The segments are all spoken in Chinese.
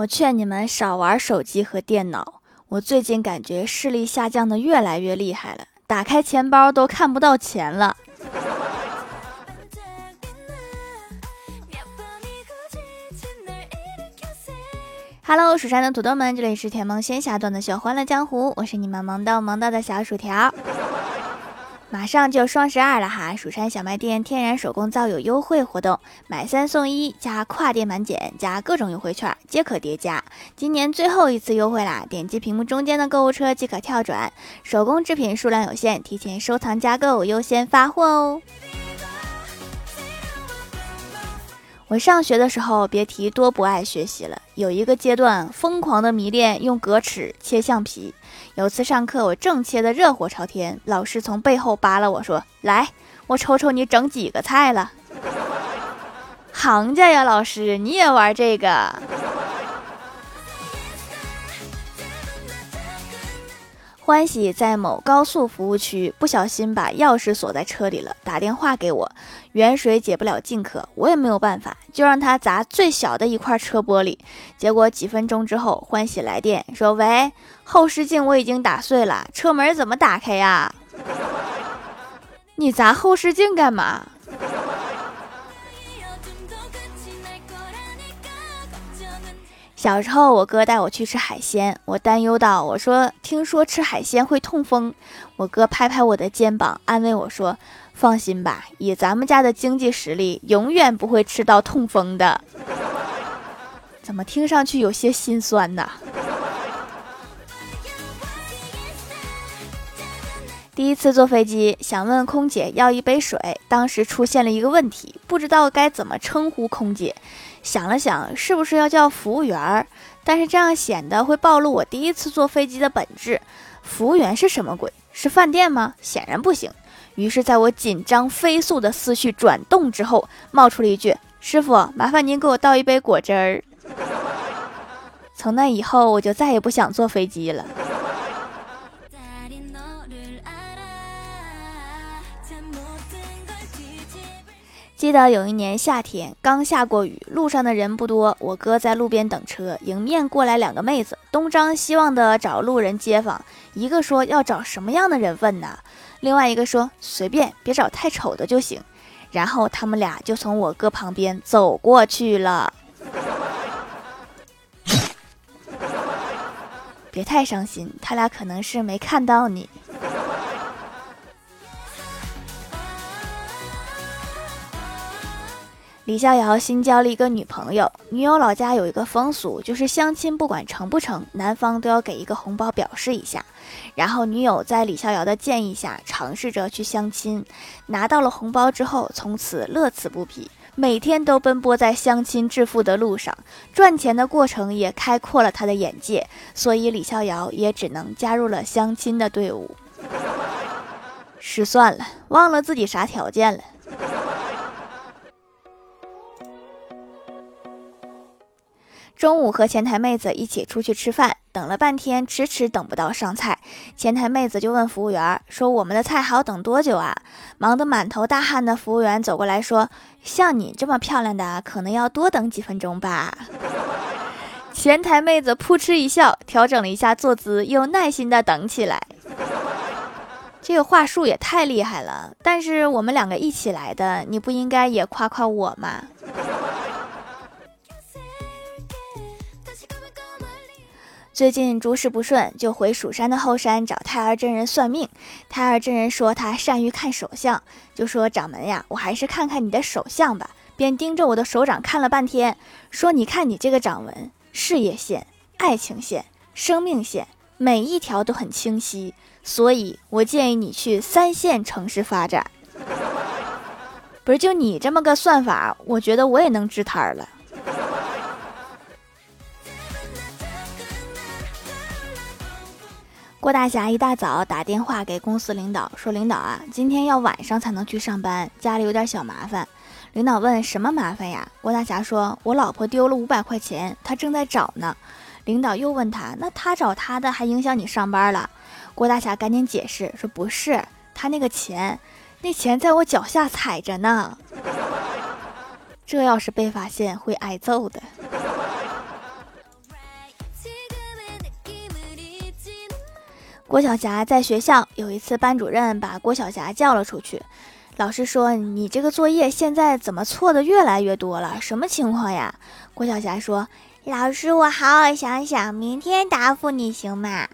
我劝你们少玩手机和电脑。我最近感觉视力下降的越来越厉害了，打开钱包都看不到钱了。Hello，蜀山的土豆们，这里是甜萌仙侠段的小欢乐江湖，我是你们萌到萌到的小薯条。马上就双十二了哈，蜀山小卖店天然手工皂有优惠活动，买三送一加跨店满减加各种优惠券皆可叠加。今年最后一次优惠啦，点击屏幕中间的购物车即可跳转。手工制品数量有限，提前收藏加购优先发货哦。我上学的时候，别提多不爱学习了。有一个阶段，疯狂的迷恋用格尺切橡皮。有次上课，我正切得热火朝天，老师从背后扒拉我说：“来，我瞅瞅你整几个菜了。”行家呀，老师，你也玩这个？欢喜在某高速服务区不小心把钥匙锁在车里了，打电话给我。远水解不了近渴，我也没有办法，就让他砸最小的一块车玻璃。结果几分钟之后，欢喜来电说：“喂，后视镜我已经打碎了，车门怎么打开呀？” 你砸后视镜干嘛？小时候，我哥带我去吃海鲜，我担忧道：“我说，听说吃海鲜会痛风。”我哥拍拍我的肩膀，安慰我说：“放心吧，以咱们家的经济实力，永远不会吃到痛风的。”怎么听上去有些心酸呢？第一次坐飞机，想问空姐要一杯水，当时出现了一个问题，不知道该怎么称呼空姐。想了想，是不是要叫服务员儿？但是这样显得会暴露我第一次坐飞机的本质。服务员是什么鬼？是饭店吗？显然不行。于是，在我紧张飞速的思绪转动之后，冒出了一句：“师傅，麻烦您给我倒一杯果汁儿。”从那以后，我就再也不想坐飞机了。记得有一年夏天，刚下过雨，路上的人不多。我哥在路边等车，迎面过来两个妹子，东张西望的找路人街坊。一个说要找什么样的人问呢？另外一个说随便，别找太丑的就行。然后他们俩就从我哥旁边走过去了。别太伤心，他俩可能是没看到你。李逍遥新交了一个女朋友，女友老家有一个风俗，就是相亲不管成不成，男方都要给一个红包表示一下。然后女友在李逍遥的建议下，尝试着去相亲，拿到了红包之后，从此乐此不疲，每天都奔波在相亲致富的路上，赚钱的过程也开阔了他的眼界，所以李逍遥也只能加入了相亲的队伍。失算了，忘了自己啥条件了。中午和前台妹子一起出去吃饭，等了半天，迟迟等不到上菜。前台妹子就问服务员说：“我们的菜还要等多久啊？”忙得满头大汗的服务员走过来说：“像你这么漂亮的，可能要多等几分钟吧。”前台妹子扑哧一笑，调整了一下坐姿，又耐心的等起来。这个话术也太厉害了！但是我们两个一起来的，你不应该也夸夸我吗？最近诸事不顺，就回蜀山的后山找太二真人算命。太二真人说他善于看手相，就说掌门呀，我还是看看你的手相吧。便盯着我的手掌看了半天，说你看你这个掌纹，事业线、爱情线、生命线，每一条都很清晰，所以我建议你去三线城市发展。不是，就你这么个算法，我觉得我也能支摊儿了。郭大侠一大早打电话给公司领导，说：“领导啊，今天要晚上才能去上班，家里有点小麻烦。”领导问：“什么麻烦呀？”郭大侠说：“我老婆丢了五百块钱，她正在找呢。”领导又问他：“那他找他的，还影响你上班了？”郭大侠赶紧解释说：“不是，他那个钱，那钱在我脚下踩着呢。这要是被发现，会挨揍的。”郭晓霞在学校有一次，班主任把郭晓霞叫了出去。老师说：“你这个作业现在怎么错的越来越多了？什么情况呀？”郭晓霞说：“老师，我好好想想，明天答复你行吗？”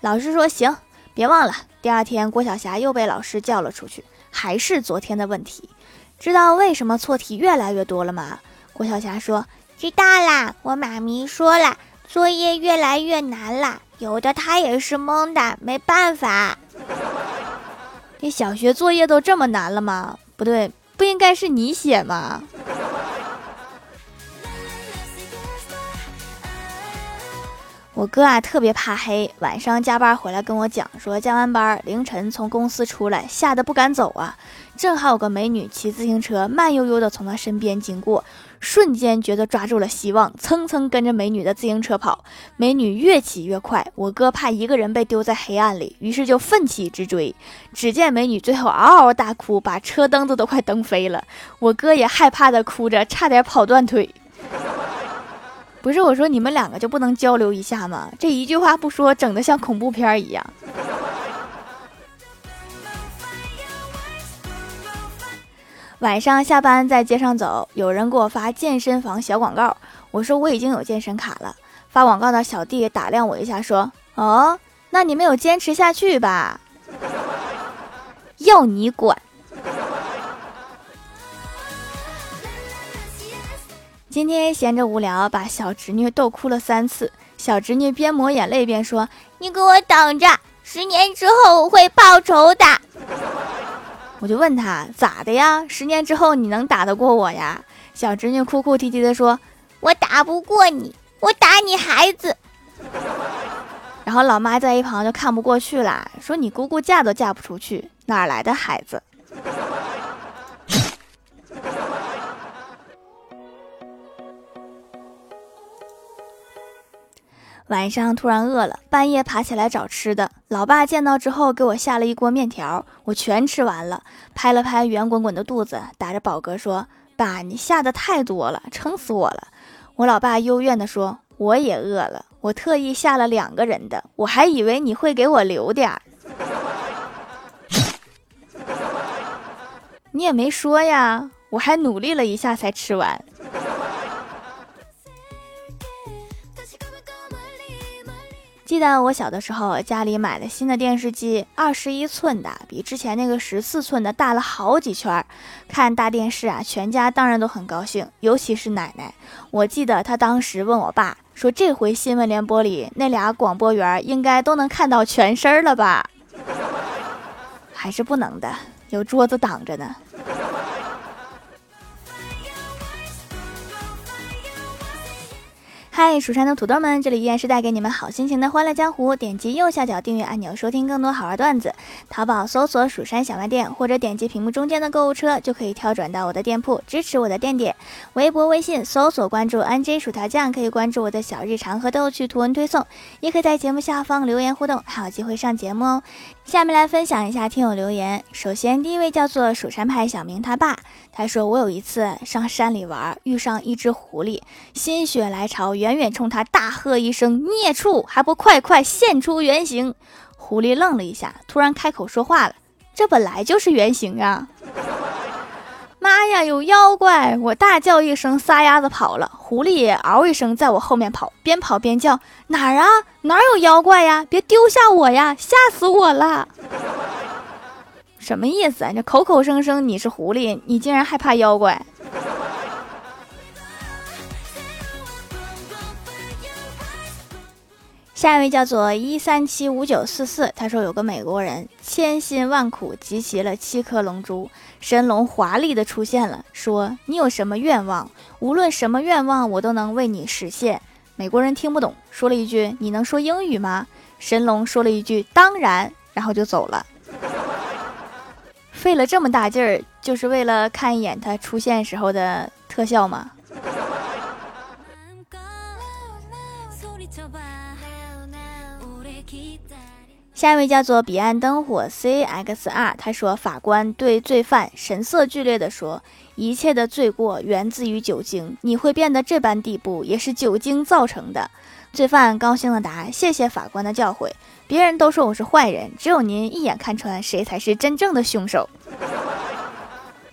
老师说：“行，别忘了。”第二天，郭晓霞又被老师叫了出去，还是昨天的问题。知道为什么错题越来越多了吗？郭晓霞说：“知道啦，我妈咪说了，作业越来越难了。”有的他也是蒙的，没办法。这小学作业都这么难了吗？不对，不应该是你写吗？我哥啊，特别怕黑，晚上加班回来跟我讲说，加完班凌晨从公司出来，吓得不敢走啊。正好有个美女骑自行车慢悠悠的从他身边经过，瞬间觉得抓住了希望，蹭蹭跟着美女的自行车跑。美女越骑越快，我哥怕一个人被丢在黑暗里，于是就奋起直追。只见美女最后嗷嗷大哭，把车灯子都快蹬飞了。我哥也害怕的哭着，差点跑断腿。不是我说你们两个就不能交流一下吗？这一句话不说，整的像恐怖片一样。晚上下班在街上走，有人给我发健身房小广告，我说我已经有健身卡了。发广告的小弟打量我一下，说：“哦，那你没有坚持下去吧？要你管。”今天闲着无聊，把小侄女逗哭了三次。小侄女边抹眼泪边说：“你给我等着，十年之后我会报仇的。”我就问他咋的呀？十年之后你能打得过我呀？小侄女哭哭啼啼的说：“我打不过你，我打你孩子。”然后老妈在一旁就看不过去了，说：“你姑姑嫁都嫁不出去，哪来的孩子？”晚上突然饿了，半夜爬起来找吃的。老爸见到之后，给我下了一锅面条，我全吃完了，拍了拍圆滚滚的肚子，打着饱嗝说：“爸，你下的太多了，撑死我了。”我老爸幽怨地说：“我也饿了，我特意下了两个人的，我还以为你会给我留点儿。你也没说呀，我还努力了一下才吃完。”记得我小的时候，家里买了新的电视机，二十一寸的，比之前那个十四寸的大了好几圈。看大电视啊，全家当然都很高兴，尤其是奶奶。我记得她当时问我爸说：“这回新闻联播里那俩广播员应该都能看到全身了吧？” 还是不能的，有桌子挡着呢。嗨，蜀山的土豆们，这里依然是带给你们好心情的欢乐江湖。点击右下角订阅按钮，收听更多好玩段子。淘宝搜索“蜀山小卖店”，或者点击屏幕中间的购物车，就可以跳转到我的店铺，支持我的店点。微博、微信搜索关注 “nj 薯条酱”，可以关注我的小日常和逗趣图文推送，也可以在节目下方留言互动，还有机会上节目哦。下面来分享一下听友留言。首先，第一位叫做蜀山派小明他爸，他说：“我有一次上山里玩，遇上一只狐狸，心血来潮。”远远冲他大喝一声：“孽畜，还不快快现出原形！”狐狸愣了一下，突然开口说话了：“这本来就是原形啊！”妈呀，有妖怪！我大叫一声，撒丫子跑了。狐狸也嗷一声，在我后面跑，边跑边叫：“哪儿啊？哪儿有妖怪呀？别丢下我呀！吓死我了！”什么意思啊？这口口声声你是狐狸，你竟然害怕妖怪？下一位叫做一三七五九四四，他说有个美国人千辛万苦集齐了七颗龙珠，神龙华丽的出现了，说你有什么愿望，无论什么愿望我都能为你实现。美国人听不懂，说了一句你能说英语吗？神龙说了一句当然，然后就走了。费了这么大劲儿，就是为了看一眼他出现时候的特效吗？下一位叫做彼岸灯火 CXR，他说法官对罪犯神色剧烈地说：“一切的罪过源自于酒精，你会变得这般地步，也是酒精造成的。”罪犯高兴的答：“谢谢法官的教诲。别人都说我是坏人，只有您一眼看穿谁才是真正的凶手。”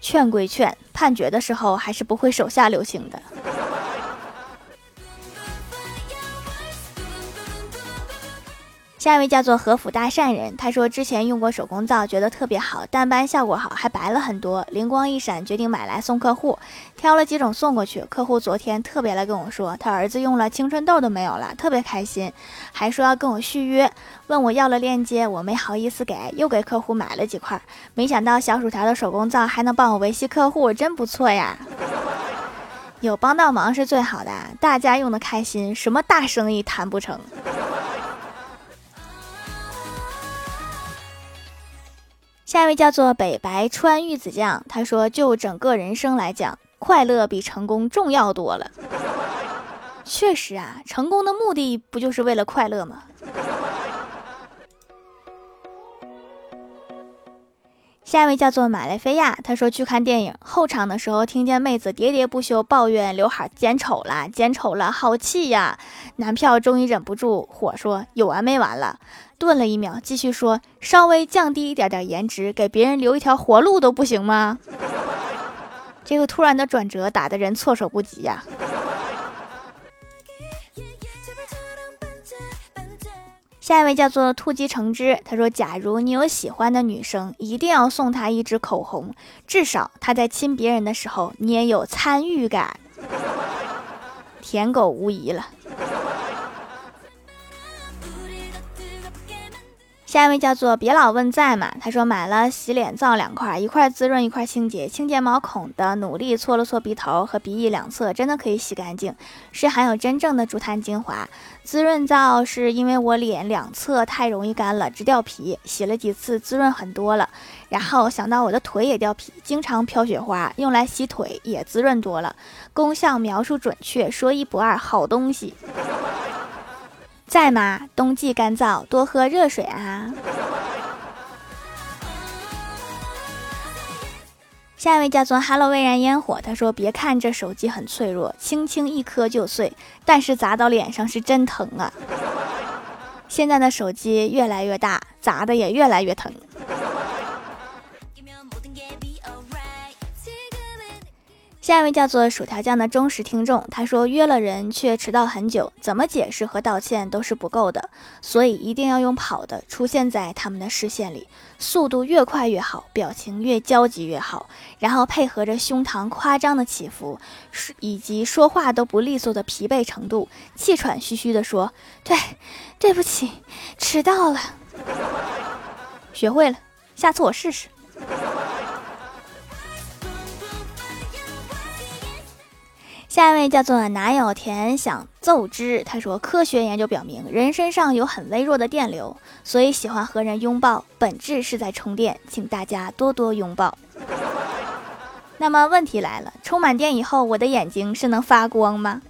劝归劝，判决的时候还是不会手下留情的。下一位叫做和府大善人，他说之前用过手工皂，觉得特别好，淡斑效果好，还白了很多。灵光一闪，决定买来送客户，挑了几种送过去。客户昨天特别来跟我说，他儿子用了青春痘都没有了，特别开心，还说要跟我续约，问我要了链接，我没好意思给，又给客户买了几块。没想到小薯条的手工皂还能帮我维系客户，真不错呀！有帮到忙是最好的，大家用的开心，什么大生意谈不成？下一位叫做北白川玉子酱，他说：“就整个人生来讲，快乐比成功重要多了。确实啊，成功的目的不就是为了快乐吗？”下一位叫做马来菲亚，他说去看电影后场的时候，听见妹子喋喋不休抱怨刘海剪丑了，剪丑了，好气呀！男票终于忍不住火说：“有完没完了？”顿了一秒，继续说：“稍微降低一点点颜值，给别人留一条活路都不行吗？”这个突然的转折打得人措手不及呀。下一位叫做兔叽橙汁，他说：“假如你有喜欢的女生，一定要送她一支口红，至少她在亲别人的时候，你也有参与感。”舔狗无疑了。下一位叫做别老问在吗？他说买了洗脸皂两块，一块滋润，一块清洁。清洁毛孔的努力搓了搓鼻头和鼻翼两侧，真的可以洗干净，是含有真正的竹炭精华。滋润皂是因为我脸两侧太容易干了，直掉皮，洗了几次滋润很多了。然后想到我的腿也掉皮，经常飘雪花，用来洗腿也滋润多了。功效描述准确，说一不二，好东西。在吗？冬季干燥，多喝热水啊。下一位叫做 Hello 未燃烟火，他说：“别看这手机很脆弱，轻轻一磕就碎，但是砸到脸上是真疼啊。”现在的手机越来越大，砸的也越来越疼。下一位叫做薯条酱的忠实听众，他说约了人却迟到很久，怎么解释和道歉都是不够的，所以一定要用跑的出现在他们的视线里，速度越快越好，表情越焦急越好，然后配合着胸膛夸张的起伏，以及说话都不利索的疲惫程度，气喘吁吁地说：“对，对不起，迟到了。”学会了，下次我试试。下一位叫做哪有田想奏之，他说科学研究表明，人身上有很微弱的电流，所以喜欢和人拥抱，本质是在充电，请大家多多拥抱。那么问题来了，充满电以后，我的眼睛是能发光吗？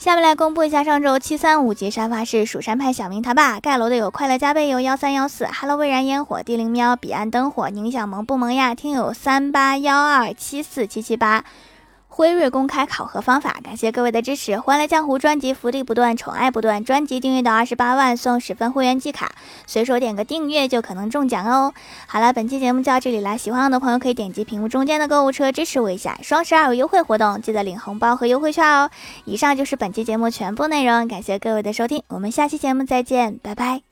下面来公布一下上周七三五级沙发是蜀山派小明他爸盖楼的有快乐加倍有幺三幺四哈喽蔚然烟火地灵喵彼岸灯火宁小萌不萌呀？听友三八幺二七四七七八。辉瑞公开考核方法，感谢各位的支持。欢乐江湖专辑福利不断，宠爱不断。专辑订阅到二十八万送十分会员季卡，随手点个订阅就可能中奖哦。好了，本期节目就到这里啦，喜欢我的朋友可以点击屏幕中间的购物车支持我一下。双十二有优惠活动，记得领红包和优惠券哦。以上就是本期节目全部内容，感谢各位的收听，我们下期节目再见，拜拜。